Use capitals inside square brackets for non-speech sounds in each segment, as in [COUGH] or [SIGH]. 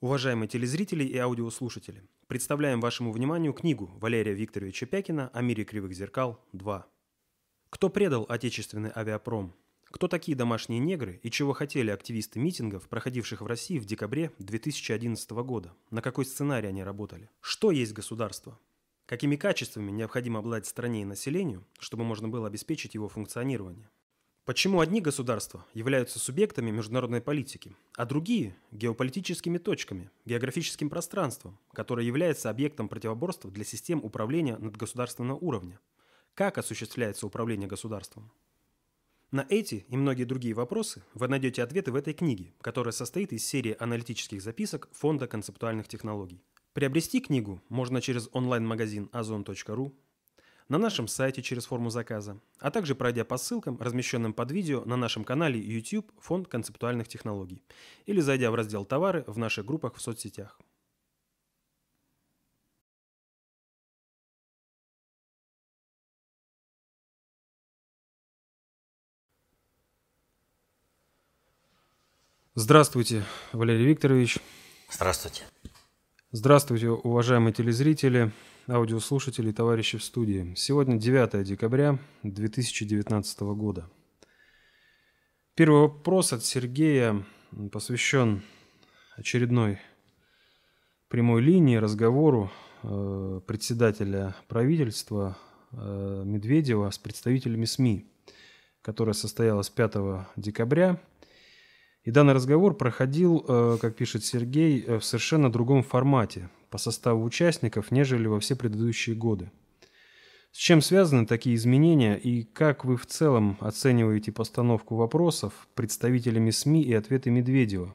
Уважаемые телезрители и аудиослушатели, представляем вашему вниманию книгу Валерия Викторовича Пякина «О мире кривых зеркал 2». Кто предал отечественный авиапром? Кто такие домашние негры и чего хотели активисты митингов, проходивших в России в декабре 2011 года? На какой сценарий они работали? Что есть государство? Какими качествами необходимо обладать стране и населению, чтобы можно было обеспечить его функционирование? Почему одни государства являются субъектами международной политики, а другие – геополитическими точками, географическим пространством, которое является объектом противоборства для систем управления надгосударственного уровня? Как осуществляется управление государством? На эти и многие другие вопросы вы найдете ответы в этой книге, которая состоит из серии аналитических записок Фонда концептуальных технологий. Приобрести книгу можно через онлайн-магазин ozon.ru, на нашем сайте через форму заказа, а также пройдя по ссылкам, размещенным под видео на нашем канале YouTube Фонд концептуальных технологий, или зайдя в раздел «Товары» в наших группах в соцсетях. Здравствуйте, Валерий Викторович. Здравствуйте. Здравствуйте, уважаемые телезрители аудиослушатели и товарищи в студии. Сегодня 9 декабря 2019 года. Первый вопрос от Сергея посвящен очередной прямой линии разговору э, председателя правительства э, Медведева с представителями СМИ, которая состоялась 5 декабря. И данный разговор проходил, э, как пишет Сергей, в совершенно другом формате, по составу участников, нежели во все предыдущие годы. С чем связаны такие изменения и как вы в целом оцениваете постановку вопросов представителями СМИ и ответы Медведева?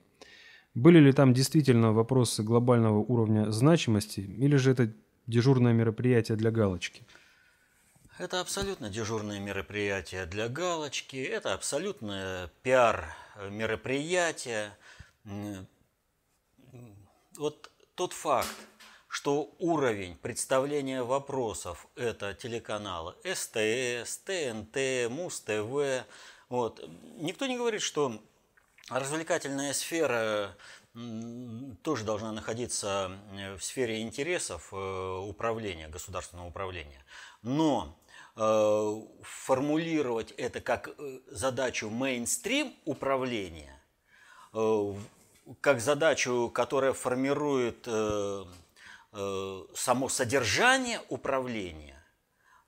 Были ли там действительно вопросы глобального уровня значимости или же это дежурное мероприятие для галочки? Это абсолютно дежурное мероприятие для галочки, это абсолютное пиар-мероприятие. Вот тот факт, что уровень представления вопросов – это телеканалы СТС, ТНТ, Муз-ТВ. Вот. Никто не говорит, что развлекательная сфера тоже должна находиться в сфере интересов э, управления, государственного управления. Но э, формулировать это как э, задачу мейнстрим управления как задачу, которая формирует э, э, само содержание управления,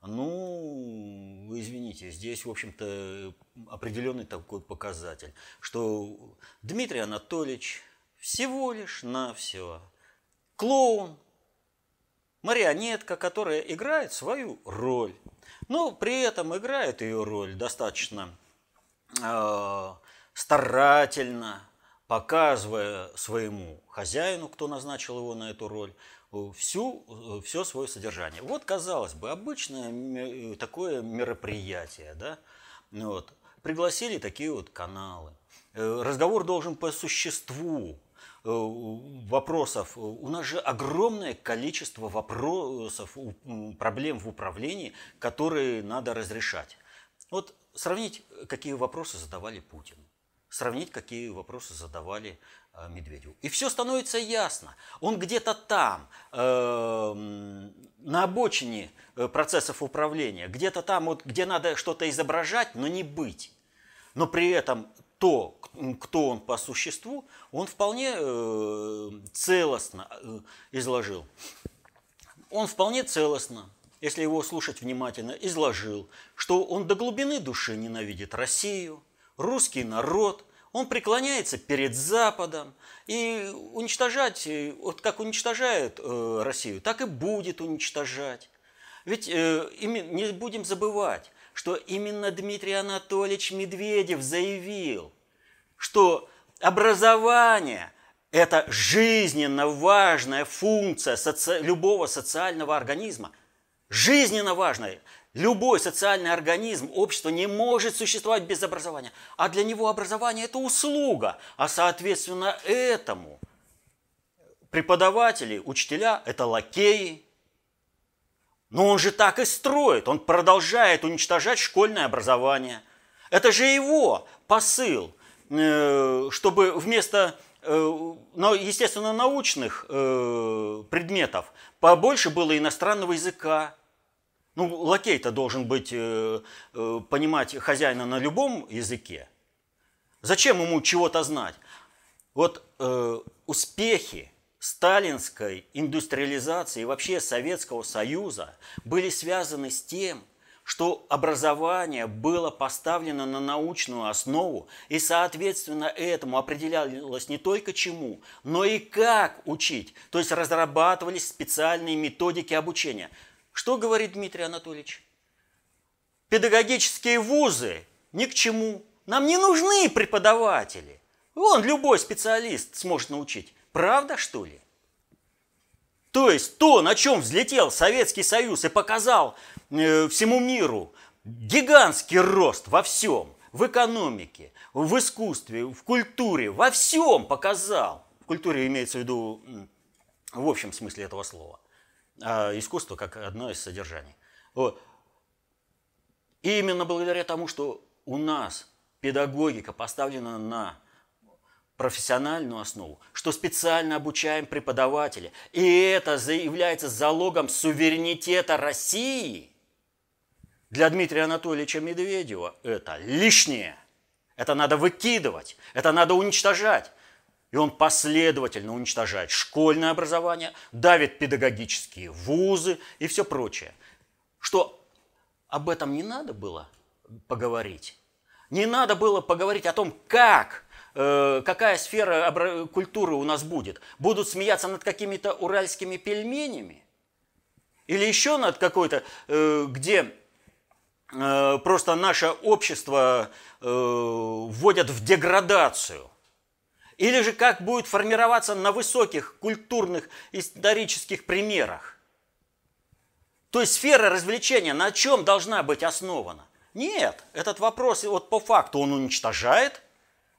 ну, извините, здесь, в общем-то, определенный такой показатель, что Дмитрий Анатольевич всего лишь на все клоун, марионетка, которая играет свою роль. Но при этом играет ее роль достаточно э, старательно, показывая своему хозяину, кто назначил его на эту роль, всю, все свое содержание. Вот, казалось бы, обычное такое мероприятие, да, вот. пригласили такие вот каналы. Э, разговор должен по существу э, вопросов. У нас же огромное количество вопросов, проблем в управлении, которые надо разрешать. Вот сравнить, какие вопросы задавали Путину сравнить, какие вопросы задавали э, Медведеву. И все становится ясно. Он где-то там, э, на обочине э, процессов управления, где-то там, вот, где надо что-то изображать, но не быть. Но при этом то, кто он по существу, он вполне э, целостно изложил. Он вполне целостно, если его слушать внимательно, изложил, что он до глубины души ненавидит Россию, русский народ, он преклоняется перед Западом и уничтожать, э, вот как уничтожает э, Россию, так и будет уничтожать. Ведь э, не будем забывать, что именно Дмитрий Анатольевич Медведев заявил, что образование – это жизненно важная функция соци... любого социального организма. Жизненно важная. Любой социальный организм, общество не может существовать без образования. А для него образование – это услуга. А соответственно этому преподаватели, учителя – это лакеи. Но он же так и строит. Он продолжает уничтожать школьное образование. Это же его посыл, э, чтобы вместо э, но, естественно, научных э, предметов побольше было иностранного языка. Ну, лакей-то должен быть, э, э, понимать хозяина на любом языке. Зачем ему чего-то знать? Вот э, успехи сталинской индустриализации и вообще Советского Союза были связаны с тем, что образование было поставлено на научную основу, и, соответственно, этому определялось не только чему, но и как учить. То есть разрабатывались специальные методики обучения. Что говорит Дмитрий Анатольевич? Педагогические вузы ни к чему. Нам не нужны преподаватели. Вон любой специалист сможет научить. Правда, что ли? То есть то, на чем взлетел Советский Союз и показал э, всему миру гигантский рост во всем, в экономике, в искусстве, в культуре, во всем показал. В культуре имеется в виду в общем смысле этого слова. А искусство как одно из содержаний. Вот. И именно благодаря тому, что у нас педагогика поставлена на профессиональную основу, что специально обучаем преподавателя. И это является залогом суверенитета России. Для Дмитрия Анатольевича Медведева это лишнее. Это надо выкидывать, это надо уничтожать. И он последовательно уничтожает школьное образование, давит педагогические вузы и все прочее. Что об этом не надо было поговорить. Не надо было поговорить о том, как Э, какая сфера культуры у нас будет? Будут смеяться над какими-то уральскими пельменями? Или еще над какой-то, э, где э, просто наше общество вводят в деградацию? Или же как будет формироваться на высоких культурных исторических примерах? То есть сфера развлечения на чем должна быть основана? Нет, этот вопрос вот по факту он уничтожает –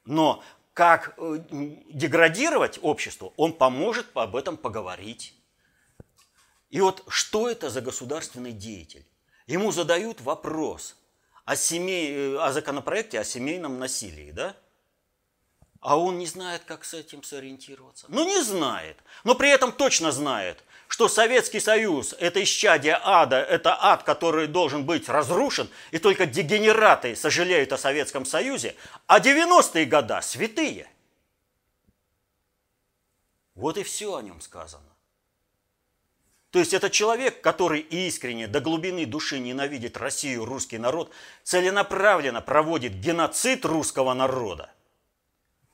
но как э, деградировать общество, он поможет об этом поговорить. И вот что это за государственный деятель? Ему задают вопрос о, семей, э, о законопроекте о семейном насилии, да? А он не знает, как с этим сориентироваться. Ну, не знает. Но при этом точно знает, что Советский Союз – это исчадие ада, это ад, который должен быть разрушен, и только дегенераты сожалеют о Советском Союзе, а 90-е года – святые. Вот и все о нем сказано. То есть это человек, который искренне до глубины души ненавидит Россию, русский народ, целенаправленно проводит геноцид русского народа –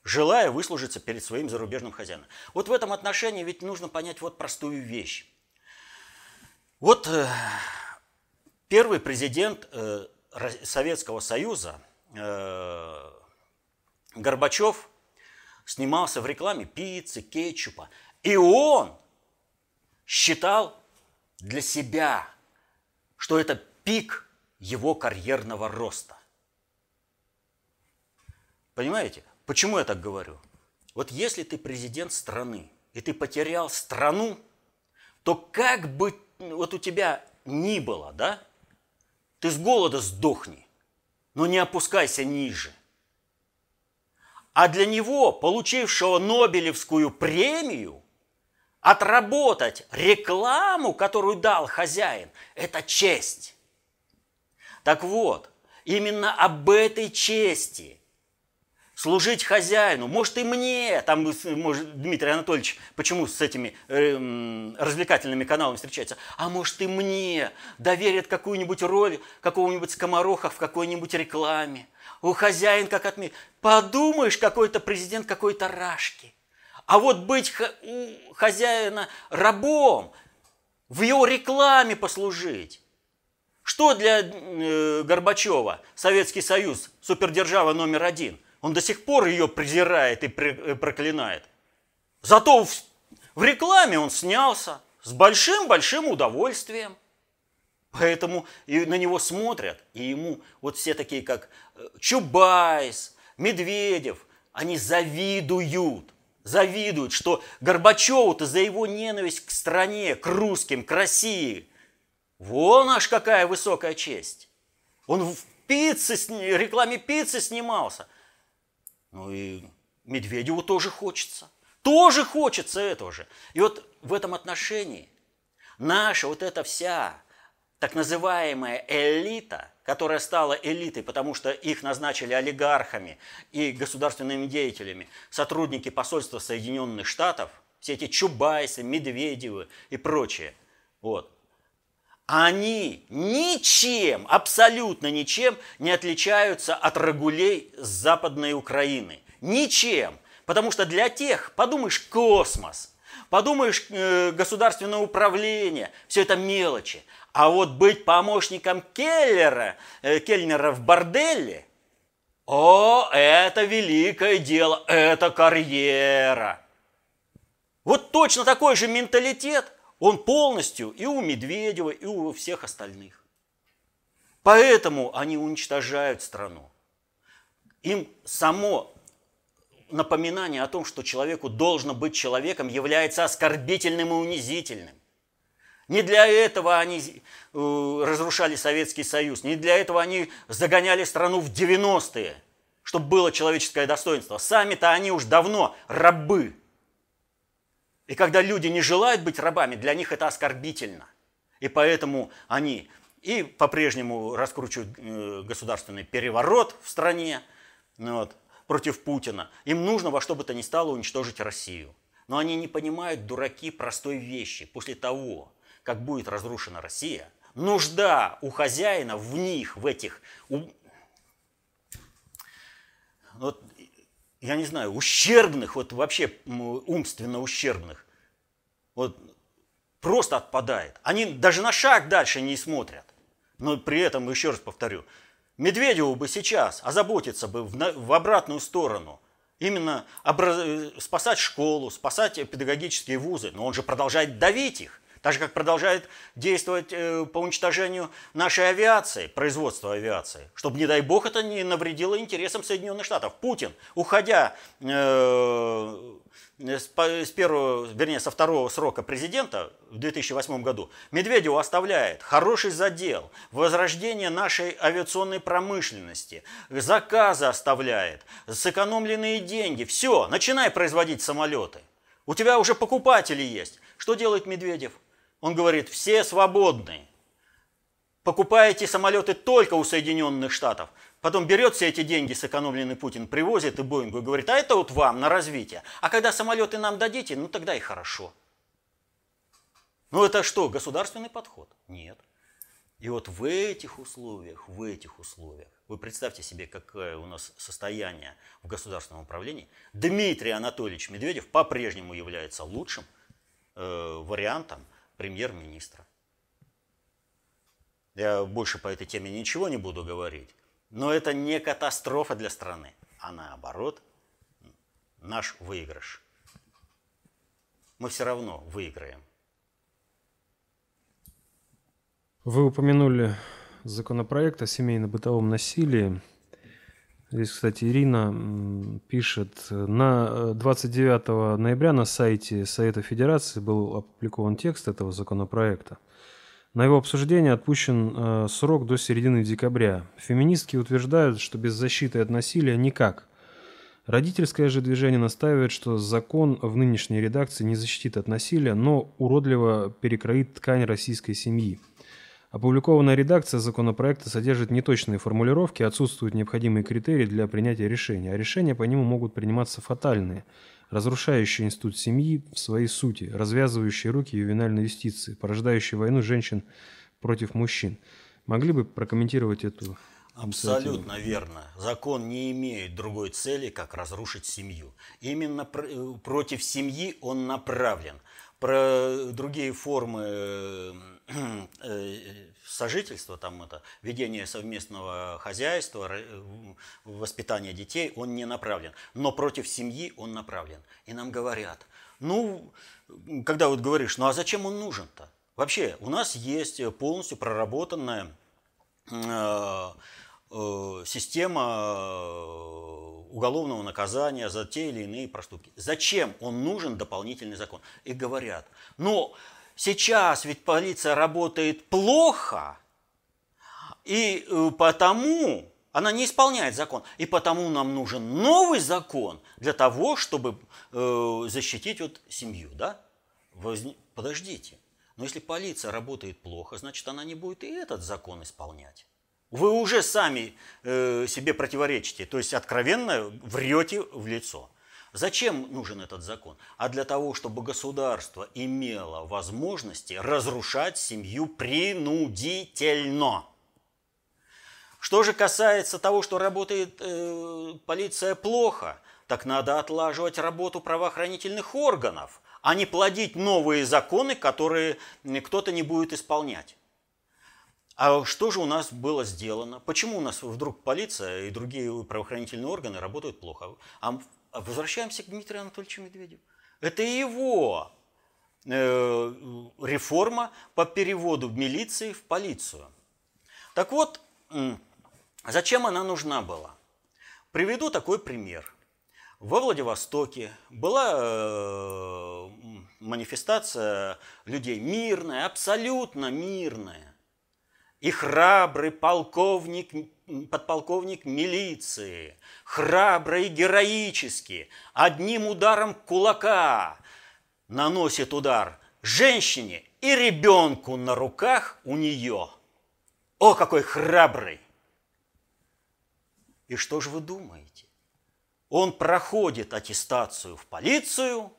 желая выслужиться перед своим зарубежным хозяином. Вот в этом отношении ведь нужно понять вот простую вещь. Вот э, первый президент э, Советского Союза э, Горбачев снимался в рекламе пиццы, кетчупа. И он считал для себя, что это пик его карьерного роста. Понимаете? Почему я так говорю? Вот если ты президент страны, и ты потерял страну, то как бы вот у тебя ни было, да, ты с голода сдохни, но не опускайся ниже. А для него, получившего Нобелевскую премию, отработать рекламу, которую дал хозяин, это честь. Так вот, именно об этой чести – служить хозяину, может и мне, там, может, Дмитрий Анатольевич, почему с этими э, развлекательными каналами встречается, а может и мне доверят какую-нибудь роль какого-нибудь скомороха в какой-нибудь рекламе. У хозяин как отметь. Подумаешь, какой-то президент какой-то рашки. А вот быть у хозяина рабом, в его рекламе послужить. Что для э, Горбачева Советский Союз, супердержава номер один? Он до сих пор ее презирает и проклинает. Зато в, в рекламе он снялся с большим-большим удовольствием. Поэтому и на него смотрят, и ему вот все такие, как э, Чубайс, Медведев, они завидуют. Завидуют, что Горбачеву-то за его ненависть к стране, к русским, к России. Вон аж какая высокая честь. Он в пицце, рекламе пиццы снимался. Ну и Медведеву тоже хочется. Тоже хочется этого же. И вот в этом отношении наша вот эта вся так называемая элита, которая стала элитой, потому что их назначили олигархами и государственными деятелями, сотрудники посольства Соединенных Штатов, все эти Чубайсы, Медведевы и прочее, вот, они ничем, абсолютно ничем не отличаются от рагулей с Западной Украины. Ничем. Потому что для тех, подумаешь, космос, подумаешь, э, государственное управление, все это мелочи. А вот быть помощником Келлера, э, Кельнера в борделе, о, это великое дело, это карьера. Вот точно такой же менталитет, он полностью и у Медведева, и у всех остальных. Поэтому они уничтожают страну. Им само напоминание о том, что человеку должно быть человеком, является оскорбительным и унизительным. Не для этого они э, разрушали Советский Союз, не для этого они загоняли страну в 90-е, чтобы было человеческое достоинство. Сами-то они уж давно рабы. И когда люди не желают быть рабами, для них это оскорбительно. И поэтому они и по-прежнему раскручивают э, государственный переворот в стране ну вот, против Путина. Им нужно во что бы то ни стало уничтожить Россию. Но они не понимают, дураки, простой вещи. После того, как будет разрушена Россия, нужда у хозяина в них, в этих, у, вот, я не знаю, ущербных, вот вообще умственно ущербных, вот просто отпадает. Они даже на шаг дальше не смотрят. Но при этом, еще раз повторю, Медведеву бы сейчас озаботиться бы в, в обратную сторону. Именно образ... спасать школу, спасать педагогические вузы. Но он же продолжает давить их. Так же, как продолжает действовать э, по уничтожению нашей авиации, производства авиации, чтобы, не дай бог, это не навредило интересам Соединенных Штатов. Путин, уходя э, с первого, вернее, со второго срока президента в 2008 году, Медведеву оставляет хороший задел, возрождение нашей авиационной промышленности, заказы оставляет, сэкономленные деньги. Все, начинай производить самолеты. У тебя уже покупатели есть. Что делает Медведев? Он говорит, все свободны. Покупаете самолеты только у Соединенных Штатов. Потом берет все эти деньги, сэкономленный Путин, привозит и Боингу и говорит, а это вот вам на развитие. А когда самолеты нам дадите, ну тогда и хорошо. Ну это что, государственный подход? Нет. И вот в этих условиях, в этих условиях, вы представьте себе, какое у нас состояние в государственном управлении. Дмитрий Анатольевич Медведев по-прежнему является лучшим э, вариантом премьер-министра. Я больше по этой теме ничего не буду говорить, но это не катастрофа для страны, а наоборот наш выигрыш. Мы все равно выиграем. Вы упомянули законопроект о семейно-бытовом насилии. Здесь, кстати, Ирина пишет, на 29 э, ноября на сайте Совета Федерации был опубликован текст этого законопроекта. На его обсуждение отпущен э, срок до середины декабря. Феминистки утверждают, что без защиты от насилия никак. Родительское же движение настаивает, что закон в нынешней редакции не защитит от насилия, но уродливо перекроит ткань российской семьи. Опубликованная редакция законопроекта содержит неточные формулировки, отсутствуют необходимые критерии для принятия решения, а решения по нему могут приниматься фатальные, разрушающие институт семьи в своей сути, развязывающие руки ювенальной юстиции, порождающие войну женщин против мужчин. Могли бы прокомментировать эту Абсолютно верно. Закон не имеет другой цели, как разрушить семью. Именно э, против семьи он направлен. Про другие формы э, э, сожительства, там это, ведение совместного хозяйства, воспитание детей, он не направлен. Но против семьи он направлен. И нам говорят, ну, когда вот говоришь, ну а зачем он нужен-то? Вообще, у нас есть полностью проработанная э, э, система уголовного наказания за те или иные проступки. Зачем он нужен дополнительный закон? И говорят, ну сейчас ведь полиция работает плохо, и э, потому Она не исполняет закон. И потому нам нужен новый закон для того, чтобы э, защитить вот семью. Да? Возне... Подождите. Но если полиция работает плохо, значит, она не будет и этот закон исполнять. Вы уже сами э, себе противоречите, то есть откровенно врете в лицо. Зачем нужен этот закон? А для того, чтобы государство имело возможности разрушать семью принудительно. Что же касается того, что работает э, полиция плохо, так надо отлаживать работу правоохранительных органов, а не плодить новые законы, которые кто-то не будет исполнять. А что же у нас было сделано? Почему у нас вдруг полиция и другие правоохранительные органы работают плохо? А возвращаемся к Дмитрию Анатольевичу Медведеву. Это его э, реформа по переводу милиции в полицию. Так вот, зачем она нужна была? Приведу такой пример. Во Владивостоке была э, манифестация людей мирная, абсолютно мирная и храбрый полковник, подполковник милиции, храбрый и героически, одним ударом кулака наносит удар женщине и ребенку на руках у нее. О, какой храбрый! И что же вы думаете? Он проходит аттестацию в полицию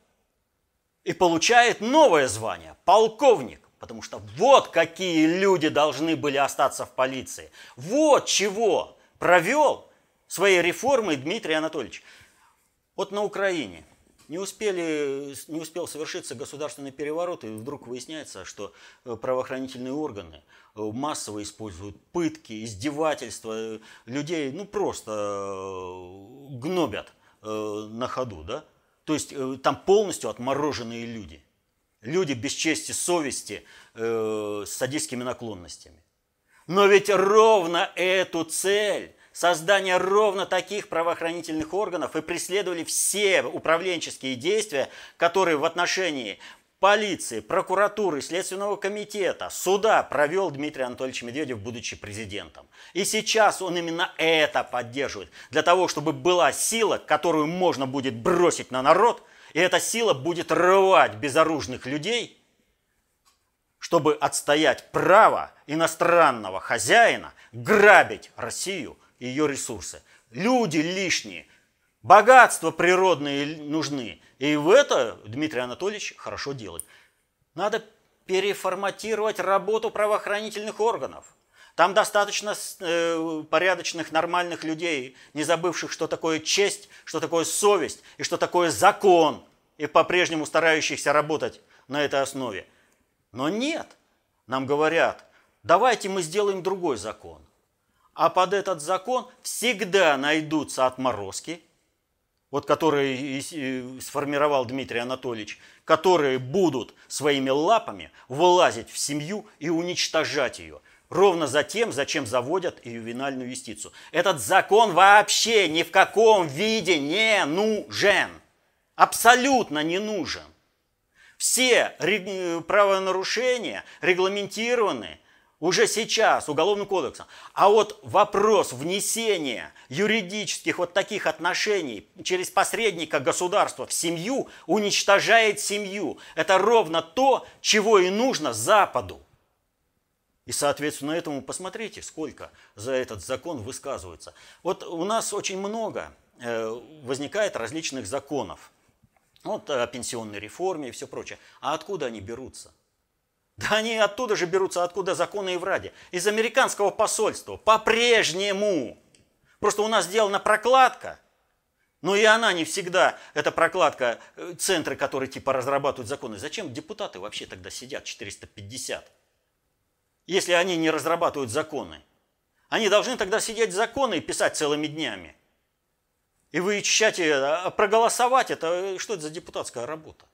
и получает новое звание – полковник. Потому что вот какие люди должны были остаться в полиции. Вот чего провел своей реформой Дмитрий Анатольевич. Вот на Украине не, успели, не успел совершиться государственный переворот, и вдруг выясняется, что э, правоохранительные органы э, массово используют пытки, издевательства э, людей, ну просто гнобят на ходу, да? То есть там полностью отмороженные люди люди без чести, совести, э, с садистскими наклонностями. Но ведь ровно эту цель, создание ровно таких правоохранительных органов и преследовали все управленческие действия, которые в отношении полиции, прокуратуры, Следственного комитета, суда провел Дмитрий Анатольевич Медведев, будучи президентом. И сейчас он именно это поддерживает, для того, чтобы была сила, которую можно будет бросить на народ – и эта сила будет рвать безоружных людей, чтобы отстоять право иностранного хозяина грабить Россию и ее ресурсы. Люди лишние, богатства природные нужны. И в это Дмитрий Анатольевич хорошо делает. Надо переформатировать работу правоохранительных органов. Там достаточно э, порядочных, нормальных людей, не забывших, что такое честь, что такое совесть и что такое закон, и по-прежнему старающихся работать на этой основе. Но нет, нам говорят, давайте мы сделаем другой закон. А под этот закон всегда найдутся отморозки, вот которые сформировал Дмитрий Анатольевич, которые будут своими лапами вылазить в семью и уничтожать ее – Ровно за тем, зачем заводят ювенальную юстицию. Этот закон вообще ни в каком виде не нужен. Абсолютно не нужен. Все правонарушения регламентированы уже сейчас Уголовным кодексом. А вот вопрос внесения юридических вот таких отношений через посредника государства в семью уничтожает семью. Это ровно то, чего и нужно Западу. И, соответственно, этому посмотрите, сколько за этот закон высказывается. Вот у нас очень много э, возникает различных законов. Вот о пенсионной реформе и все прочее. А откуда они берутся? Да они оттуда же берутся, откуда законы и вради. Из американского посольства. По-прежнему. Просто у нас сделана прокладка. Но и она не всегда, эта прокладка, э, центры, которые типа разрабатывают законы. Зачем депутаты вообще тогда сидят 450? Если они не разрабатывают законы. Они должны тогда сидеть законы и писать целыми днями. И вычищать, а проголосовать, это что это за депутатская работа?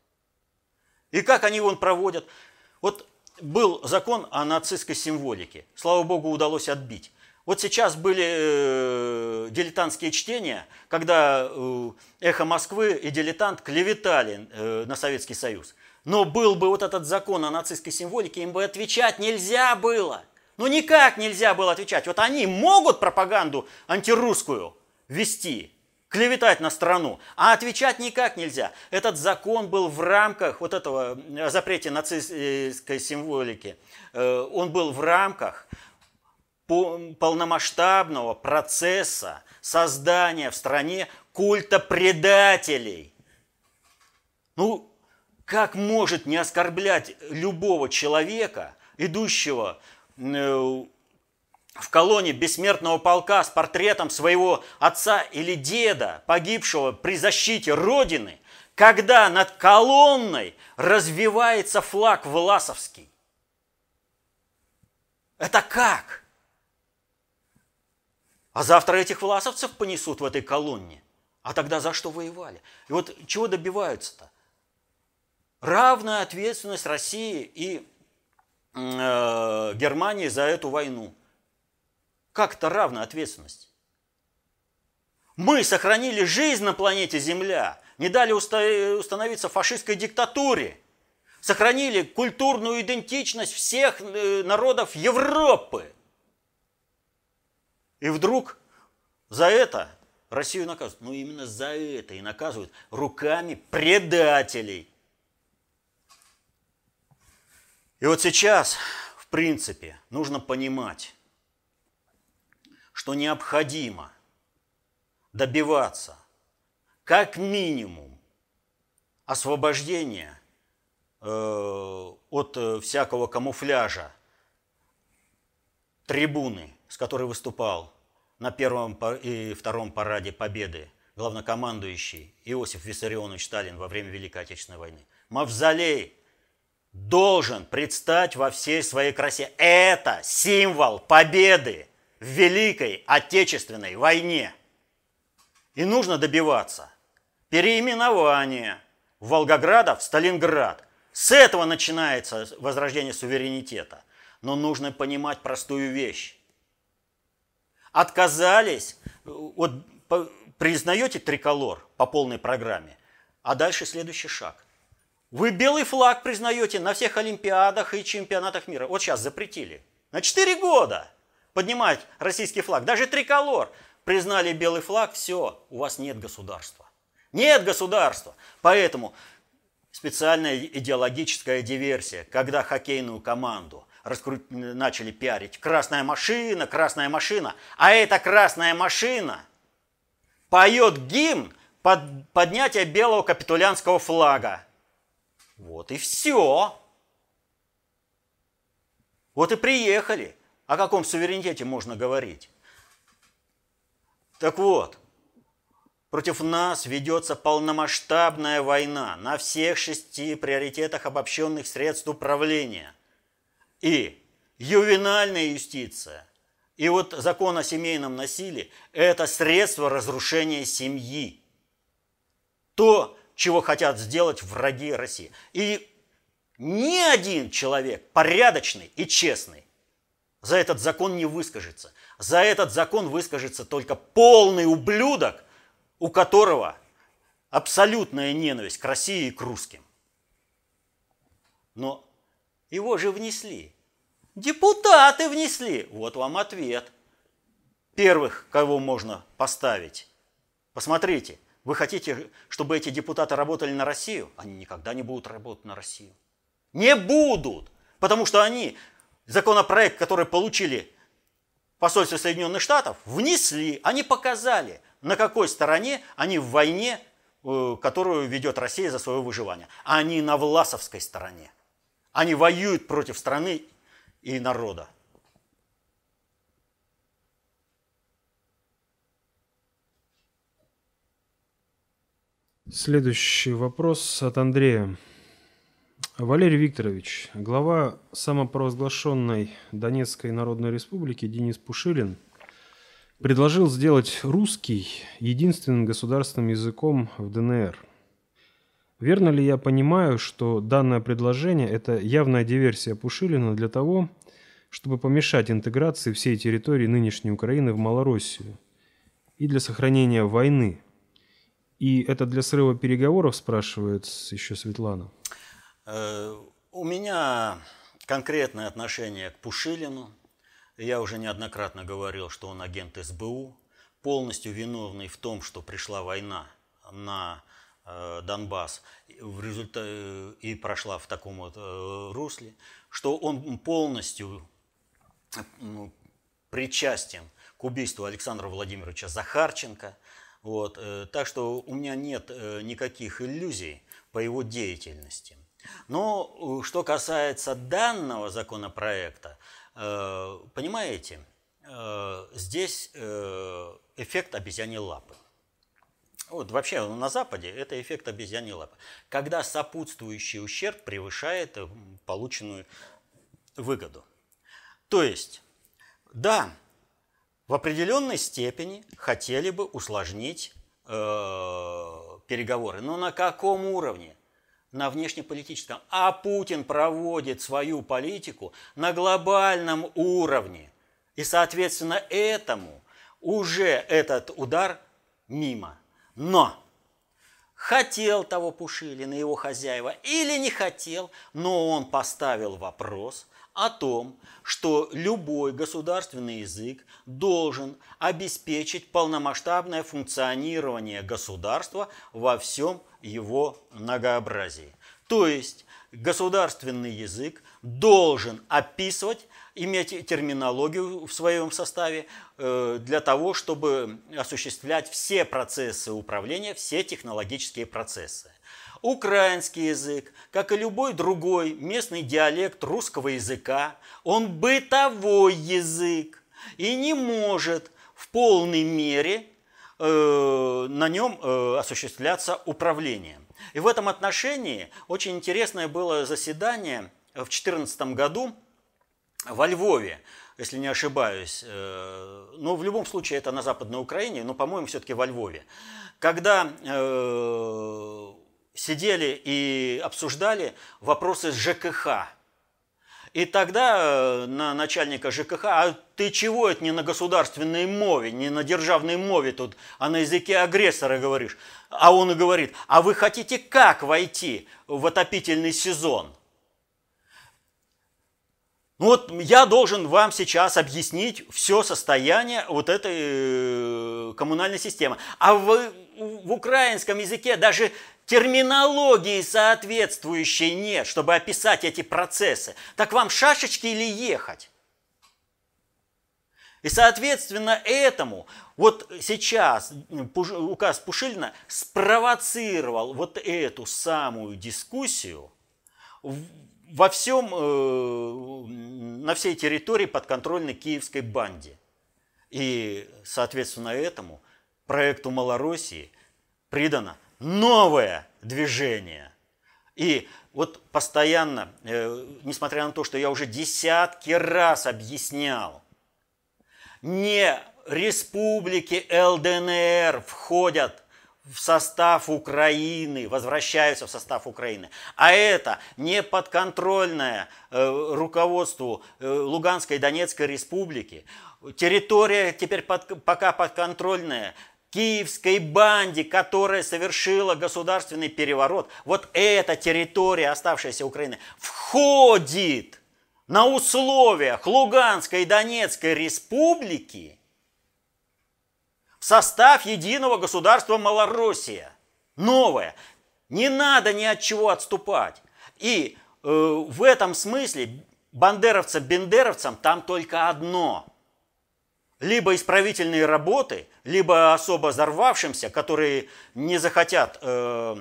И как они его проводят? Вот был закон о нацистской символике. Слава богу, удалось отбить. Вот сейчас были э, дилетантские чтения, когда э, «Эхо Москвы» и «Дилетант» клеветали э, на Советский Союз. Но был бы вот этот закон о нацистской символике, им бы отвечать нельзя было. Ну никак нельзя было отвечать. Вот они могут пропаганду антирусскую вести, клеветать на страну, а отвечать никак нельзя. Этот закон был в рамках вот этого э, запрете нацистской символики. Э, он был в рамках полномасштабного процесса создания в стране культа предателей. Ну, как может не оскорблять любого человека, идущего э, в колонне бессмертного полка с портретом своего отца или деда, погибшего при защите Родины, когда над колонной развивается флаг Власовский. Это как? А завтра этих власовцев понесут в этой колонне. А тогда за что воевали? И вот чего добиваются-то? Равная ответственность России и э, Германии за эту войну. Как это равная ответственность? Мы сохранили жизнь на планете Земля, не дали установиться фашистской диктатуре, сохранили культурную идентичность всех э, народов Европы. И вдруг за это Россию наказывают. Ну именно за это и наказывают руками предателей. И вот сейчас, в принципе, нужно понимать, что необходимо добиваться как минимум освобождения э, от э, всякого камуфляжа трибуны, с которой выступал на первом и втором параде Победы главнокомандующий Иосиф Виссарионович Сталин во время Великой Отечественной войны. Мавзолей должен предстать во всей своей красе. Это символ победы в Великой Отечественной войне. И нужно добиваться переименования Волгограда в Сталинград. С этого начинается возрождение суверенитета. Но нужно понимать простую вещь. Отказались, вот признаете триколор по полной программе, а дальше следующий шаг. Вы белый флаг признаете на всех олимпиадах и чемпионатах мира. Вот сейчас запретили. На 4 года поднимать российский флаг, даже триколор, признали белый флаг, все, у вас нет государства. Нет государства. Поэтому специальная идеологическая диверсия, когда хоккейную команду раскру... начали пиарить. Красная машина, красная машина. А эта красная машина поет гимн под поднятие белого капитулянского флага. Вот и все. Вот и приехали. О каком суверенитете можно говорить? Так вот, против нас ведется полномасштабная война на всех шести приоритетах обобщенных средств управления. И ювенальная юстиция, и вот закон о семейном насилии – это средство разрушения семьи. То, чего хотят сделать враги России. И ни один человек порядочный и честный за этот закон не выскажется. За этот закон выскажется только полный ублюдок, у которого абсолютная ненависть к России и к русским. Но его же внесли. Депутаты внесли. Вот вам ответ. Первых, кого можно поставить. Посмотрите, вы хотите, чтобы эти депутаты работали на Россию? Они никогда не будут работать на Россию. Не будут, потому что они законопроект, который получили посольство Соединенных Штатов, внесли, они показали, на какой стороне они в войне, э, которую ведет Россия за свое выживание. А они на власовской стороне. Они воюют против страны и народа. Следующий вопрос от Андрея. Валерий Викторович, глава самопровозглашенной Донецкой Народной Республики Денис Пушилин предложил сделать русский единственным государственным языком в ДНР. Верно ли я понимаю, что данное предложение – это явная диверсия Пушилина для того, чтобы помешать интеграции всей территории нынешней Украины в Малороссию и для сохранения войны? И это для срыва переговоров, спрашивает еще Светлана. Э, у меня конкретное отношение к Пушилину. Я уже неоднократно говорил, что он агент СБУ, полностью виновный в том, что пришла война на э, Донбасс в результате, и прошла в таком вот э, русле, что он полностью ну, причастен к убийству Александра Владимировича Захарченко. Вот, э, так что у меня нет э, никаких иллюзий по его деятельности. Но э, что касается данного законопроекта, понимаете, здесь эффект обезьяньей лапы. Вот вообще на Западе это эффект обезьяньей лапы. Когда сопутствующий ущерб превышает полученную выгоду. То есть, да, в определенной степени хотели бы усложнить э, переговоры. Но на каком уровне? на внешнеполитическом, а Путин проводит свою политику на глобальном уровне. И, соответственно, этому уже этот удар мимо. Но хотел того Пушилина, его хозяева, или не хотел, но он поставил вопрос о том, что любой государственный язык должен обеспечить полномасштабное функционирование государства во всем его многообразии. То есть государственный язык должен описывать, иметь терминологию в своем составе э, для того, чтобы осуществлять все процессы управления, все технологические процессы. Украинский язык, как и любой другой местный диалект русского языка, он бытовой язык и не может в полной мере Э, на нем э, осуществляться управление. И в этом отношении очень интересное было заседание в 2014 году во Львове, если не ошибаюсь. Э, но в любом случае это на Западной Украине, но, по-моему, все-таки во Львове. Когда сидели и обсуждали вопросы ЖКХ – и тогда э, на начальника ЖКХ, а ты чего это не на государственной мове, не на державной мове тут, а на языке агрессора говоришь? А он и говорит, а вы хотите как войти в отопительный сезон? Ну вот я должен вам сейчас объяснить все состояние вот этой э, коммунальной системы. А в, в украинском языке даже терминологии соответствующей нет, чтобы описать эти процессы. Так вам шашечки или ехать? И, соответственно, этому вот сейчас указ Пушилина спровоцировал вот эту самую дискуссию во всем, э, на всей территории подконтрольной киевской банде. И, соответственно, этому проекту Малороссии придано новое движение. И вот постоянно, э, несмотря на то, что я уже десятки раз объяснял, не республики ЛДНР входят в состав Украины, возвращаются в состав Украины. А это не подконтрольное э, руководству э, Луганской и Донецкой республики. Территория теперь под, пока подконтрольная киевской банде, которая совершила государственный переворот, вот эта территория, оставшаяся Украины, входит на условиях Луганской и Донецкой республики в состав единого государства Малороссия. Новое. Не надо ни от чего отступать. И э, в этом смысле бандеровцам-бендеровцам там только одно – либо исправительные работы, либо особо взорвавшимся, которые не захотят э,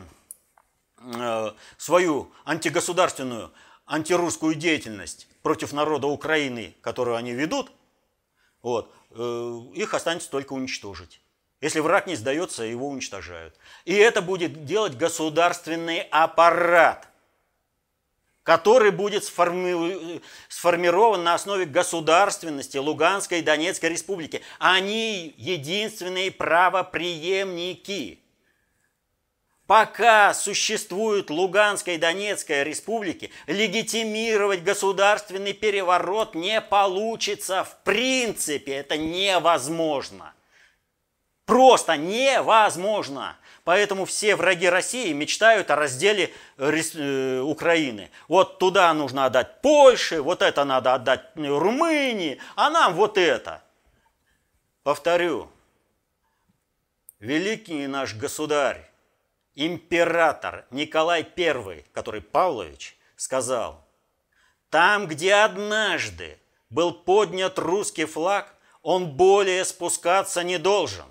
э, свою антигосударственную, антирусскую деятельность против народа Украины, которую они ведут, вот, э, их останется только уничтожить. Если враг не сдается, его уничтожают. И это будет делать государственный аппарат который будет сформи... сформирован на основе государственности Луганской и Донецкой республики. Они единственные правоприемники. Пока существует Луганская и Донецкая республики, легитимировать государственный переворот не получится. В принципе, это невозможно. Просто невозможно. Поэтому все враги России мечтают о разделе э, Украины. Вот туда нужно отдать Польше, вот это надо отдать Румынии, а нам вот это. Повторю, великий наш государь, император Николай I, который Павлович, сказал, там, где однажды был поднят русский флаг, он более спускаться не должен.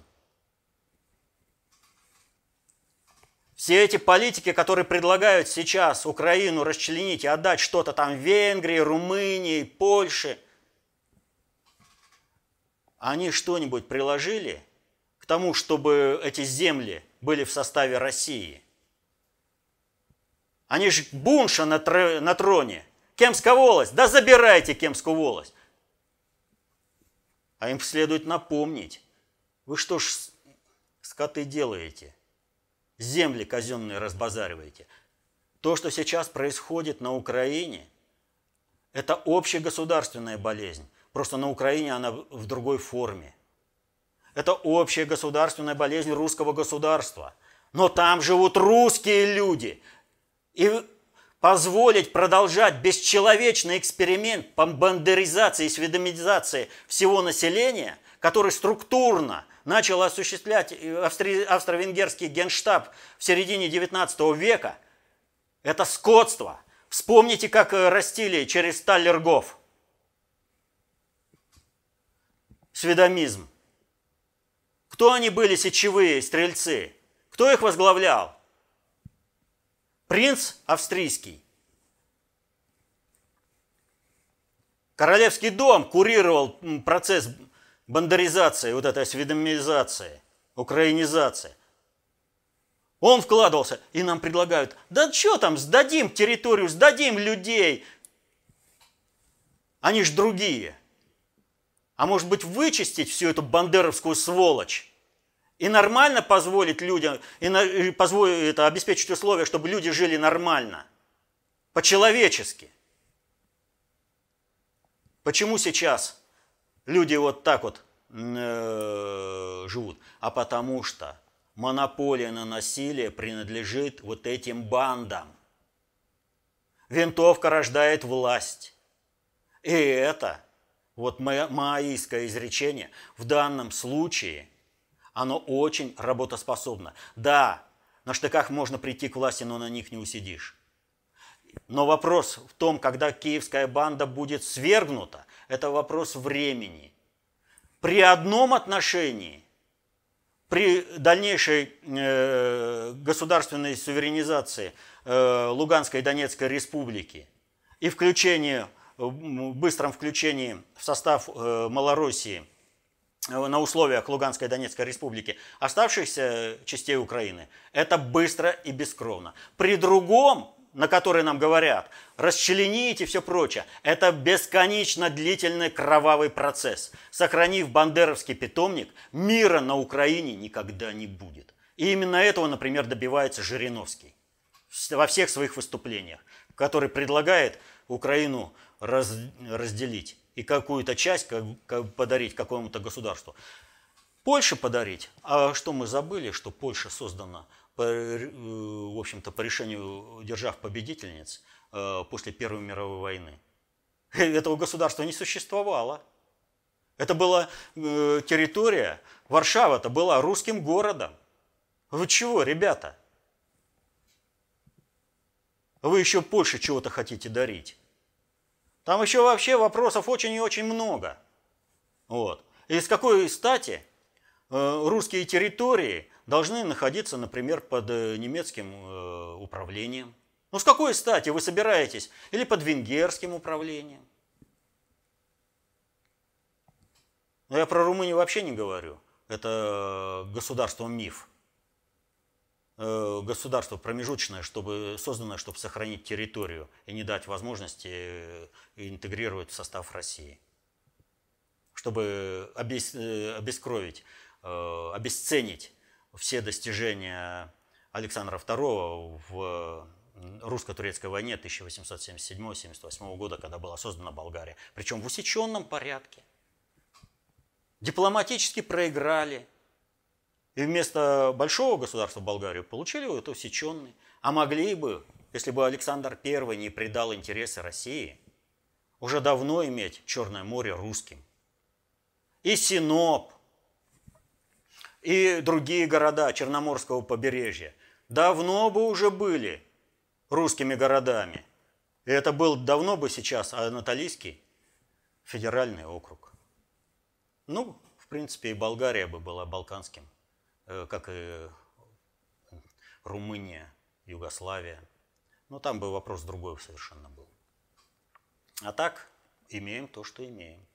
Все эти политики, которые предлагают сейчас Украину расчленить и отдать что-то там Венгрии, Румынии, Польше, они что-нибудь приложили к тому, чтобы эти земли были в составе России? Они же бунша на, тр... на троне. Кемская волость. Да забирайте Кемскую волость. А им следует напомнить. Вы что ж, скоты, делаете? Земли казенные разбазариваете. То, что сейчас происходит на Украине, это общегосударственная болезнь. Просто на Украине она в другой форме. Это общая государственная болезнь русского государства. Но там живут русские люди. И позволить продолжать бесчеловечный эксперимент по бандеризации и сведомизации всего населения, который структурно начал осуществлять австри... австро-венгерский генштаб в середине 19 века, это скотство. Вспомните, как э, растили через Таллергов. Сведомизм. Кто они были, сечевые стрельцы? Кто их возглавлял? Принц австрийский. Королевский дом курировал процесс бандеризация, вот эта сведомизация, украинизация. Он вкладывался, и нам предлагают, да что там, сдадим территорию, сдадим людей. Они ж другие. А может быть вычистить всю эту бандеровскую сволочь и нормально позволить людям, и позволить это, обеспечить условия, чтобы люди жили нормально, по-человечески. Почему сейчас люди вот так вот э, живут, а потому что монополия на насилие принадлежит вот этим бандам. Винтовка рождает власть. И это, вот маоистское изречение, в данном случае, оно очень работоспособно. Да, на штыках можно прийти к власти, но на них не усидишь. Но вопрос в том, когда киевская банда будет свергнута, это вопрос времени. При одном отношении, при дальнейшей э, государственной суверенизации э, Луганской и Донецкой республики и включении, быстром включении в состав э, Малороссии на условиях Луганской и Донецкой республики оставшихся частей Украины, это быстро и бескровно. При другом на которые нам говорят, расчленить и все прочее, это бесконечно длительный кровавый процесс. Сохранив бандеровский питомник, мира на Украине никогда не будет. И именно этого, например, добивается Жириновский во всех своих выступлениях, который предлагает Украину раз, разделить и какую-то часть как, как, подарить какому-то государству. Польше подарить. А что мы забыли, что Польша создана по, э, в общем-то, по решению держав-победительниц э, после Первой мировой войны. [LAUGHS] Этого государства не существовало. Это была э, территория, Варшава-то была русским городом. Вы чего, ребята? Вы еще Польше чего-то хотите дарить. Там еще вообще вопросов очень и очень много. Вот. И с какой стати русские территории должны находиться, например, под э, немецким э, управлением. Ну с какой стати вы собираетесь? Или под венгерским управлением? Но я про Румынию вообще не говорю. Это. Э, государство промежуточное, чтобы, созданное, чтобы сохранить территорию и не дать возможности интегрировать в состав России. Чтобы обескровить, обесценить все достижения Александра II в русско-турецкой войне 1877-78 года, когда была создана Болгария. Причем в усеченном порядке. Дипломатически проиграли. И вместо большого государства Болгарию получили вот усеченный. А могли бы, если бы Александр I не предал интересы России, уже давно иметь Черное море русским. И Синоп, и другие города Черноморского побережья давно бы уже были русскими городами. И это был давно бы сейчас Анатолийский федеральный округ. Ну, в принципе, и Болгария бы была балканским, э, как и Румыния, Югославия. Но там бы вопрос другой совершенно был. А так, имеем то, что имеем.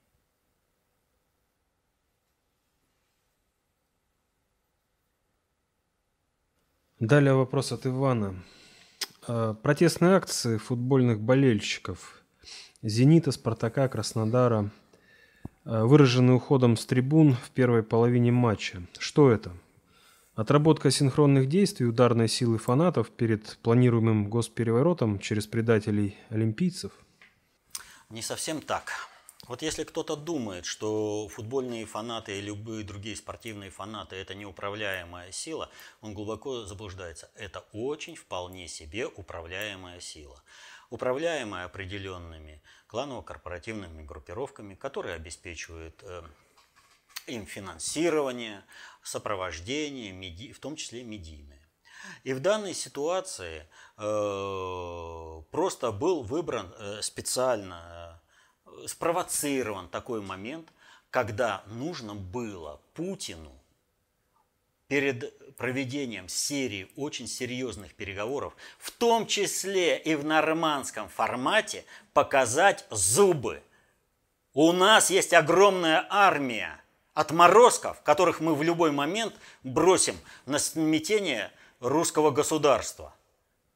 Далее вопрос от Ивана. А, протестные акции футбольных болельщиков «Зенита», «Спартака», «Краснодара» а, выражены уходом с трибун в первой половине матча. Что это? Отработка синхронных действий ударной силы фанатов перед планируемым госпереворотом через предателей олимпийцев? Не совсем так. Вот если кто-то думает, что футбольные фанаты и любые другие спортивные фанаты – это неуправляемая сила, он глубоко заблуждается. Это очень вполне себе управляемая сила. Управляемая определенными кланово-корпоративными группировками, которые обеспечивают э, им финансирование, сопровождение, в том числе медийное. И в данной ситуации э, просто был выбран э, специально спровоцирован такой момент, когда нужно было Путину перед проведением серии очень серьезных переговоров, в том числе и в нормандском формате, показать зубы. У нас есть огромная армия отморозков, которых мы в любой момент бросим на смятение русского государства –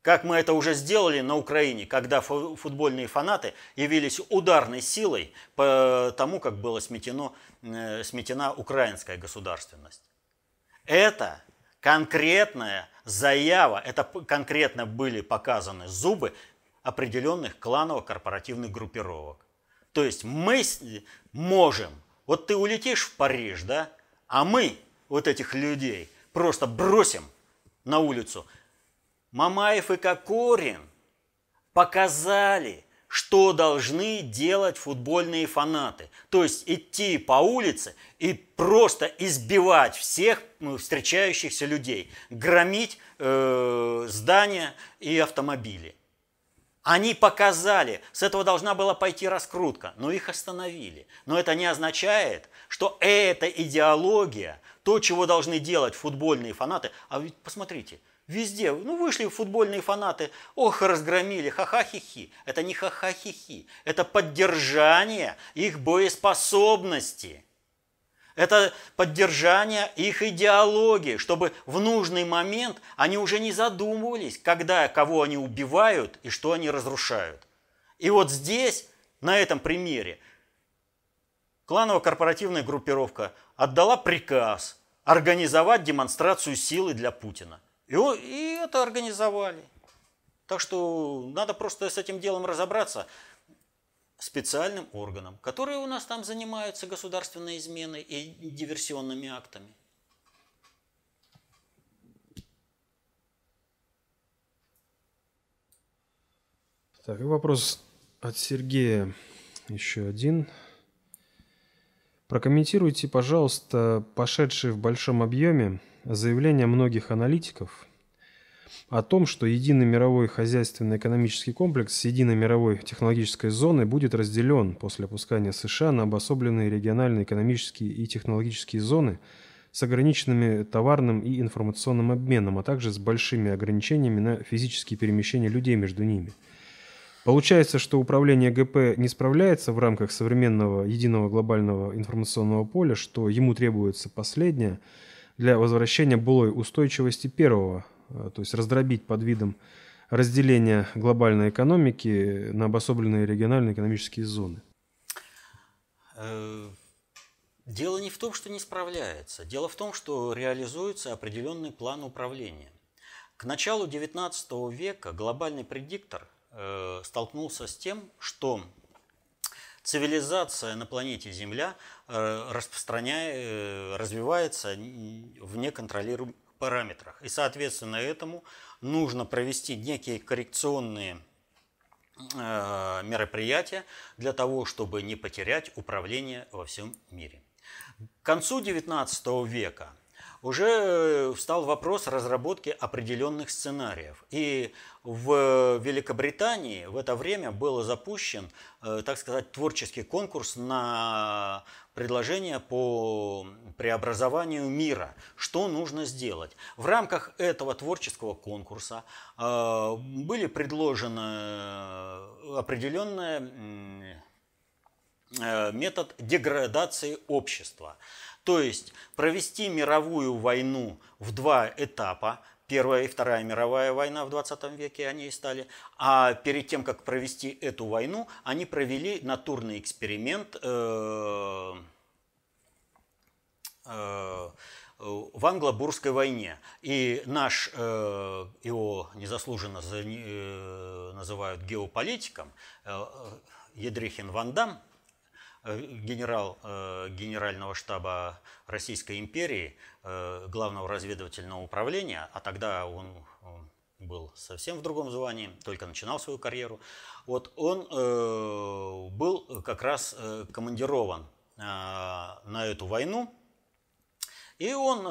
как мы это уже сделали на Украине, когда футбольные фанаты явились ударной силой по тому, как была сметено, э, сметена украинская государственность. Это конкретная заява, это конкретно были показаны зубы определенных кланово-корпоративных группировок. То есть мы можем, вот ты улетишь в Париж, да, а мы вот этих людей просто бросим на улицу – Мамаев и Кокорин показали, что должны делать футбольные фанаты. То есть идти по улице и просто избивать всех ну, встречающихся людей, громить э, здания и автомобили. Они показали, с этого должна была пойти раскрутка, но их остановили. Но это не означает, что эта идеология, то, чего должны делать футбольные фанаты. А ведь посмотрите, Везде. Ну, вышли футбольные фанаты. Ох, разгромили. Ха-ха-хи-хи. Это не ха-ха-хи-хи. Это поддержание их боеспособности. Это поддержание их идеологии, чтобы в нужный момент они уже не задумывались, когда, кого они убивают и что они разрушают. И вот здесь, на этом примере, кланово-корпоративная группировка отдала приказ организовать демонстрацию силы для Путина. И, и это организовали. Так что надо просто с этим делом разобраться специальным органам, которые у нас там занимаются государственной изменой и диверсионными актами. Так, и вопрос от Сергея еще один. Прокомментируйте, пожалуйста, пошедшие в большом объеме заявление многих аналитиков о том, что единый мировой хозяйственно-экономический комплекс с единой мировой технологической зоной будет разделен после опускания США на обособленные региональные экономические и технологические зоны с ограниченными товарным и информационным обменом, а также с большими ограничениями на физические перемещения людей между ними. Получается, что управление ГП не справляется в рамках современного единого глобального информационного поля, что ему требуется последнее – для возвращения былой устойчивости первого, э, то есть раздробить под видом разделения глобальной экономики на обособленные региональные экономические зоны? Э, дело не в том, что не справляется. Дело в том, что реализуется определенный план управления. К началу XIX века глобальный предиктор э, столкнулся с тем, что цивилизация на планете Земля распространяет, развивается в неконтролируемых параметрах. И, соответственно, этому нужно провести некие коррекционные мероприятия для того, чтобы не потерять управление во всем мире. К концу XIX века уже э, встал вопрос разработки определенных сценариев. И в Великобритании в это время был запущен, э, так сказать, творческий конкурс на предложение по преобразованию мира. Что нужно сделать? В рамках этого творческого конкурса э, были предложены определенные метод деградации общества – то есть провести мировую войну в два этапа, Первая и Вторая мировая война в 20 веке они и стали. А перед тем, как провести эту войну, они провели натурный эксперимент э, э, в англо-бурской войне. И наш, э, его незаслуженно называют геополитиком, Едрихин Ван Дам, Э, генерал э, Генерального штаба Российской империи, э, главного разведывательного управления, а тогда он был совсем в другом звании, только начинал свою карьеру. Вот он был как раз командирован на эту войну, и он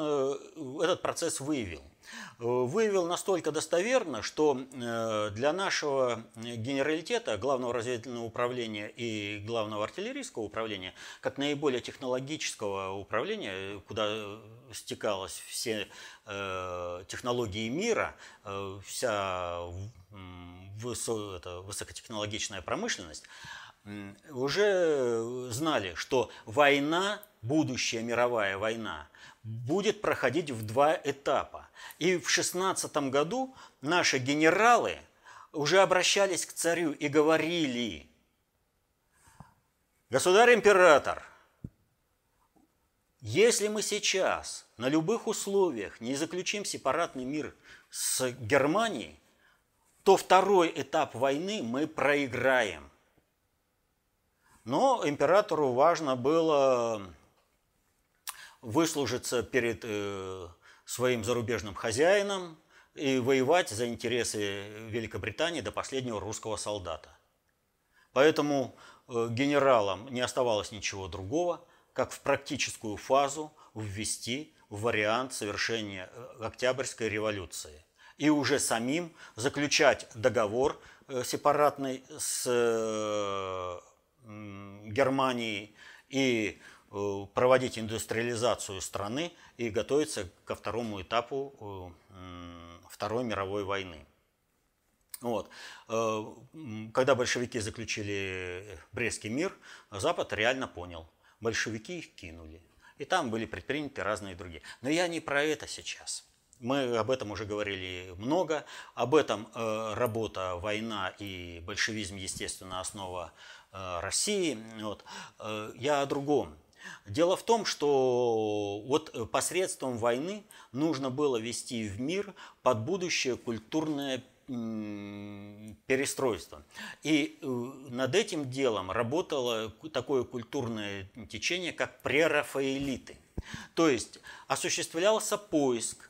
этот процесс выявил – выявил настолько достоверно, что э, для нашего генералитета, главного разведывательного управления и главного артиллерийского управления, как наиболее технологического управления, куда стекалось все э, технологии мира, э, вся высокотехнологичная промышленность, уже знали, что война, будущая мировая война, будет проходить в два этапа. И в 16 году наши генералы уже обращались к царю и говорили, государь-император, если мы сейчас на любых условиях не заключим сепаратный мир с Германией, то второй этап войны мы проиграем. Но императору важно было выслужиться перед э, своим зарубежным хозяином и воевать за интересы Великобритании до последнего русского солдата. Поэтому э, генералам не оставалось ничего другого, как в практическую фазу ввести вариант совершения э, Октябрьской революции. И уже самим заключать договор сепаратный с Германией и проводить индустриализацию страны и готовиться ко второму этапу э, Второй мировой войны. Вот. Э, когда большевики заключили Брестский мир, Запад реально понял. Большевики их кинули. И там были предприняты разные другие. Но я не про это сейчас. Мы об этом уже говорили много. Об этом работа, война и большевизм, естественно, основа России. Вот. Я о другом. Дело в том, что вот э, посредством войны нужно было вести в мир под будущее культурное перестройство. И э, над этим делом работало такое культурное течение, как прерафаэлиты. То есть осуществлялся поиск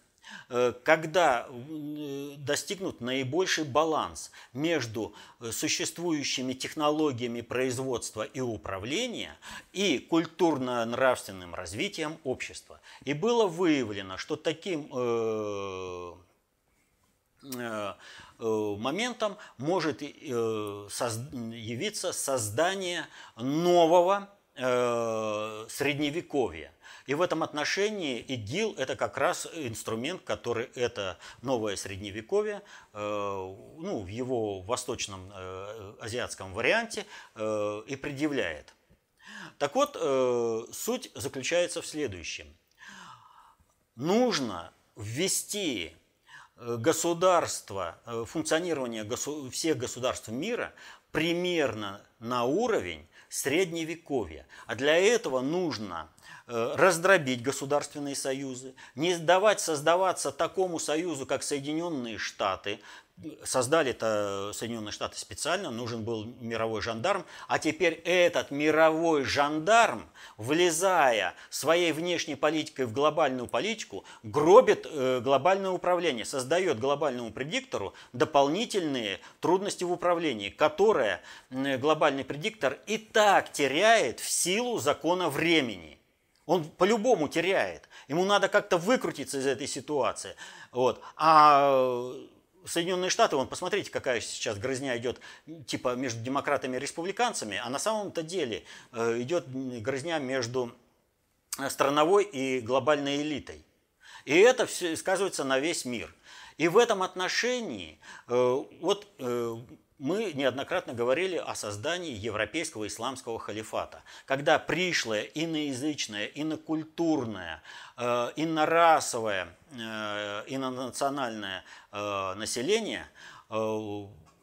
когда э, достигнут наибольший баланс между э, существующими технологиями производства и управления и культурно-нравственным развитием общества. И было выявлено, что таким моментом может явиться создание нового средневековья. И в этом отношении ИГИЛ – это как раз инструмент, который это новое средневековье, э, ну, в его восточном э, азиатском варианте э, и предъявляет. Так вот, суть заключается в следующем. Нужно ввести государство, функционирование всех государств мира примерно на уровень средневековья. А для этого нужно Э, раздробить государственные союзы, не давать создаваться такому союзу, как Соединенные Штаты, создали это Соединенные Штаты специально, нужен был мировой жандарм, а теперь этот мировой жандарм, влезая своей внешней политикой в глобальную политику, гробит э, глобальное управление, создает глобальному предиктору дополнительные трудности в управлении, которые глобальный предиктор и так теряет в силу закона времени. Он по-любому теряет. Ему надо как-то выкрутиться из этой ситуации. Вот. А Соединенные Штаты, вон, посмотрите, какая сейчас грызня идет, типа между демократами и республиканцами, а на самом-то деле э, идет грызня между страновой и глобальной элитой. И это все сказывается на весь мир. И в этом отношении э, вот э, мы неоднократно говорили о создании европейского исламского халифата, когда пришлое, иноязычное, инокультурное, э, инорасовое, э, инонациональное э, население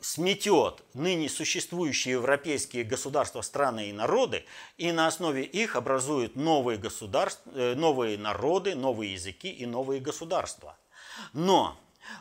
сметет ныне существующие европейские государства, страны и народы, и на основе их образует новые, государства, новые народы, новые языки и новые государства. Но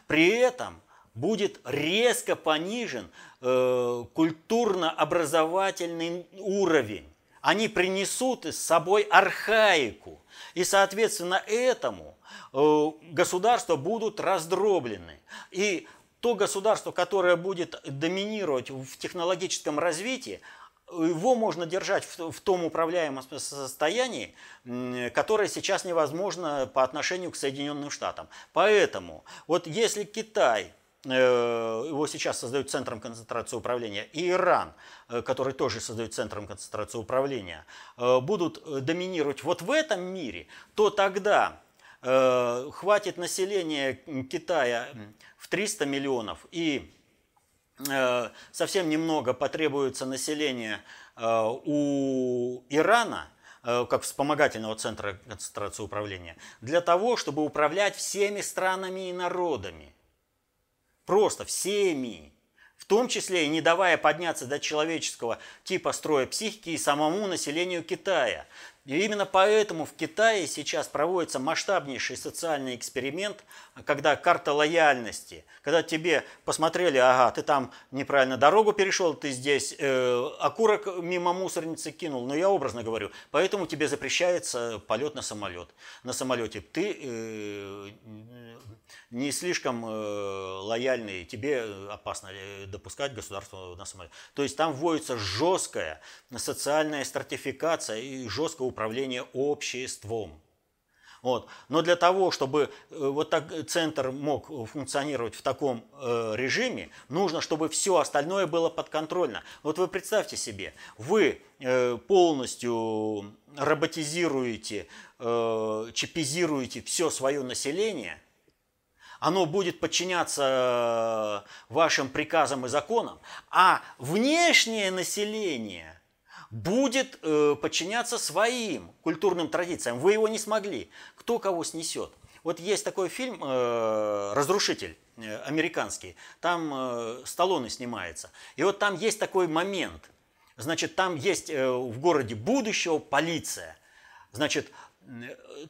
при этом будет резко понижен э, культурно-образовательный уровень. Они принесут с собой архаику. И, соответственно, этому э, государства будут раздроблены. И то государство, которое будет доминировать в технологическом развитии, его можно держать в, в том управляемом состоянии, которое сейчас невозможно по отношению к Соединенным Штатам. Поэтому вот если Китай его сейчас создают центром концентрации управления, и Иран, э, который тоже создает центром концентрации управления, э, будут доминировать вот в этом мире, то тогда хватит населения Китая в 300 миллионов и совсем немного потребуется населения у Ирана, как вспомогательного центра концентрации управления, для того, чтобы управлять всеми странами и народами. Просто всеми. В том числе и не давая подняться до человеческого типа строя психики и самому населению Китая. И именно поэтому в Китае сейчас проводится масштабнейший социальный эксперимент, когда карта лояльности, когда тебе посмотрели, ага, ты там неправильно дорогу перешел, ты здесь э, окурок мимо мусорницы кинул, но я образно говорю, поэтому тебе запрещается полет на самолет. На самолете ты э, не слишком э, лояльный, тебе опасно э, допускать государство на самолет. То есть там вводится жесткая социальная стратификация и жесткое управление обществом. Вот. Но для того, чтобы э, вот так центр мог функционировать в таком э, режиме, нужно, чтобы все остальное было подконтрольно. Вот вы представьте себе, вы э, полностью роботизируете, э, чипизируете все свое население, оно будет подчиняться э, вашим приказам и законам, а внешнее население будет э, подчиняться своим культурным традициям. Вы его не смогли. Кто кого снесет? Вот есть такой фильм э, «Разрушитель» американский. Там Сталлоне снимается. И вот там есть такой момент. Значит, там есть в городе будущего полиция. Значит,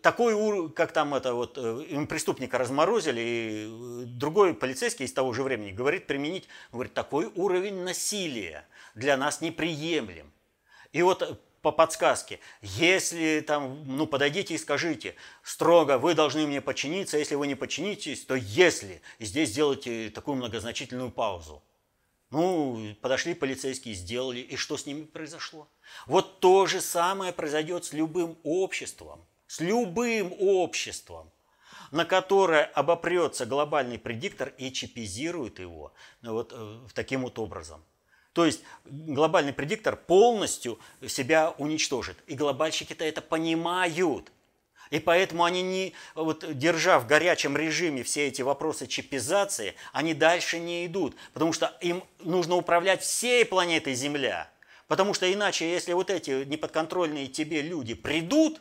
такой, как там это вот, э, преступника разморозили, и э, другой полицейский из того же времени говорит применить, говорит, такой уровень насилия для нас неприемлем. И вот э, по подсказке, если там, ну подойдите и скажите, строго, вы должны мне подчиниться, если вы не подчинитесь, то если, и здесь сделайте такую многозначительную паузу. Ну, подошли полицейские, сделали, и что с ними произошло? Вот то же самое произойдет с любым обществом, с любым обществом, на которое обопрется глобальный предиктор и чипизирует его ну, вот э, таким вот образом. То есть глобальный предиктор полностью себя уничтожит. И глобальщики-то это понимают. И поэтому они не, вот, держа в горячем режиме все эти вопросы чипизации, они дальше не идут, потому что им нужно управлять всей планетой Земля. Потому что иначе, если вот эти неподконтрольные тебе люди придут,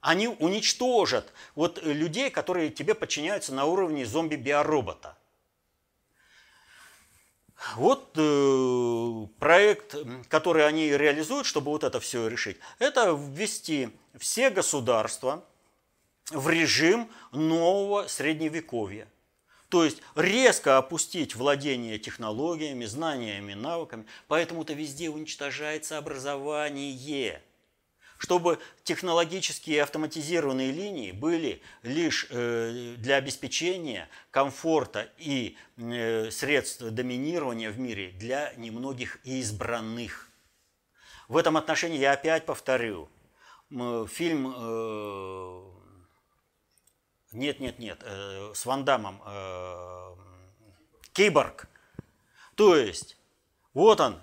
они уничтожат вот людей, которые тебе подчиняются на уровне зомби-биоробота. Вот э, проект, который они реализуют, чтобы вот это все решить, это ввести все государства в режим нового средневековья. То есть резко опустить владение технологиями, знаниями, навыками. Поэтому-то везде уничтожается образование. Чтобы технологические автоматизированные линии были лишь э, для обеспечения комфорта и э, средств доминирования в мире для немногих избранных. В этом отношении я опять повторю. Фильм э, нет, нет, нет, с Вандамом, Киборг. То есть, вот он,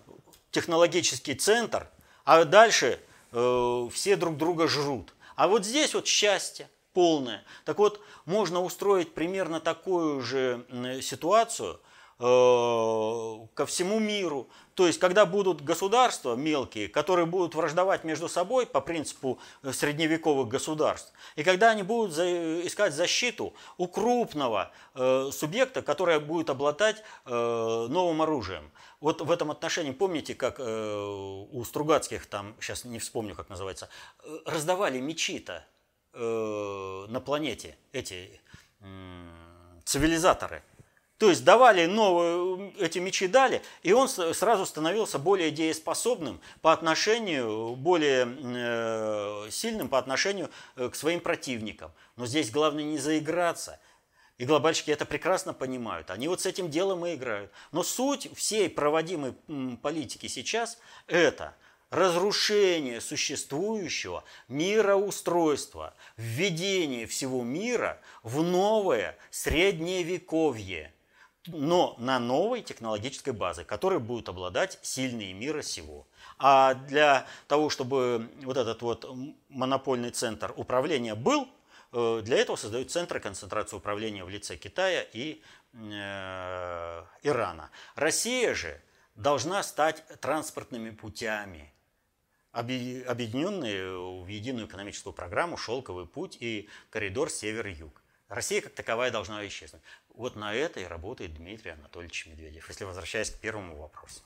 технологический центр, а дальше э, все друг друга жрут. А вот здесь вот счастье полное. Так вот, можно устроить примерно такую же ситуацию ко всему миру. То есть, когда будут государства мелкие, которые будут враждовать между собой по принципу э, средневековых государств, и когда они будут искать защиту у крупного э, субъекта, который будет обладать э, новым оружием. Вот в этом отношении, помните, как у Стругацких, там, сейчас не вспомню, как называется, раздавали мечи-то на планете, эти цивилизаторы – то есть давали новые, эти мечи дали, и он сразу становился более дееспособным по отношению, более э, сильным по отношению э, к своим противникам. Но здесь главное не заиграться. И глобальщики это прекрасно понимают. Они вот с этим делом и играют. Но суть всей проводимой политики сейчас – это разрушение существующего мироустройства, введение всего мира в новое средневековье – но на новой технологической базе, которая будет обладать сильные мира сего. А для того, чтобы вот этот вот монопольный центр управления был, э, для этого создают центры концентрации управления в лице Китая и э, Ирана. Россия же должна стать транспортными путями, объединенные в единую экономическую программу «Шелковый путь» и коридор север-юг. Россия как таковая должна исчезнуть. Вот на это и работает Дмитрий Анатольевич Медведев, если возвращаясь к первому вопросу.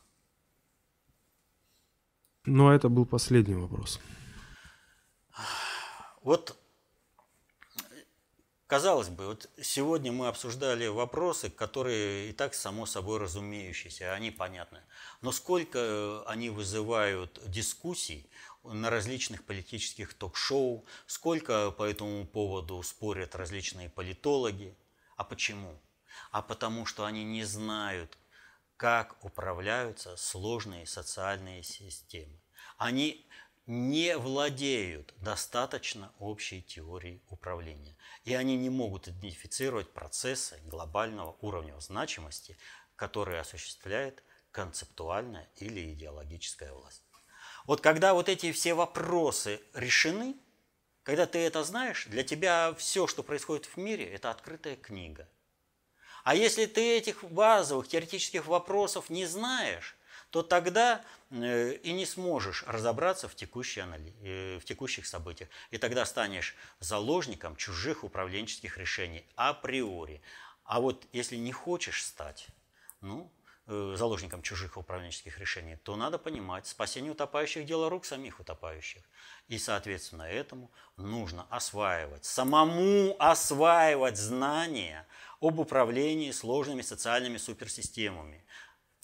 Ну, а это был последний вопрос. Вот, казалось бы, вот сегодня мы обсуждали вопросы, которые и так само собой разумеющиеся, они понятны. Но сколько они вызывают дискуссий на различных политических ток-шоу, сколько по этому поводу спорят различные политологи, а почему? А потому что они не знают, как управляются сложные социальные системы. Они не владеют достаточно общей теорией управления. И они не могут идентифицировать процессы глобального уровня значимости, которые осуществляет концептуальная или идеологическая власть. Вот когда вот эти все вопросы решены, когда ты это знаешь, для тебя все, что происходит в мире, это открытая книга. А если ты этих базовых теоретических вопросов не знаешь, то тогда э, и не сможешь разобраться в, текущей, э, в текущих событиях. И тогда станешь заложником чужих управленческих решений априори. А вот если не хочешь стать, ну, заложником чужих управленческих решений, то надо понимать, спасение утопающих – дело рук самих утопающих. И, соответственно, этому нужно осваивать, самому осваивать знания об управлении сложными социальными суперсистемами.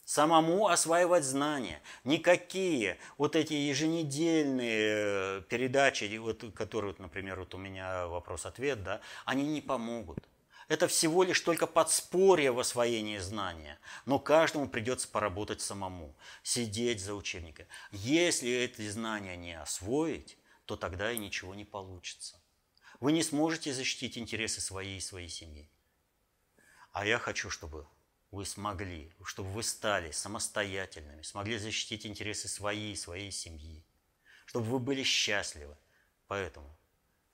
Самому осваивать знания. Никакие вот эти еженедельные э, передачи, вот, которые, например, вот у меня вопрос-ответ, да, они не помогут. Это всего лишь только подспорье в освоении знания. Но каждому придется поработать самому, сидеть за учебником. Если эти знания не освоить, то тогда и ничего не получится. Вы не сможете защитить интересы своей и своей семьи. А я хочу, чтобы вы смогли, чтобы вы стали самостоятельными, смогли защитить интересы своей и своей семьи, чтобы вы были счастливы. Поэтому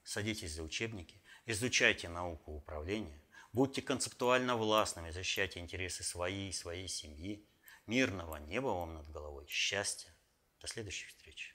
садитесь за учебники, изучайте науку управления, будьте концептуально властными, защищайте интересы своей и своей семьи. Мирного неба вам над головой, счастья. До следующих встреч.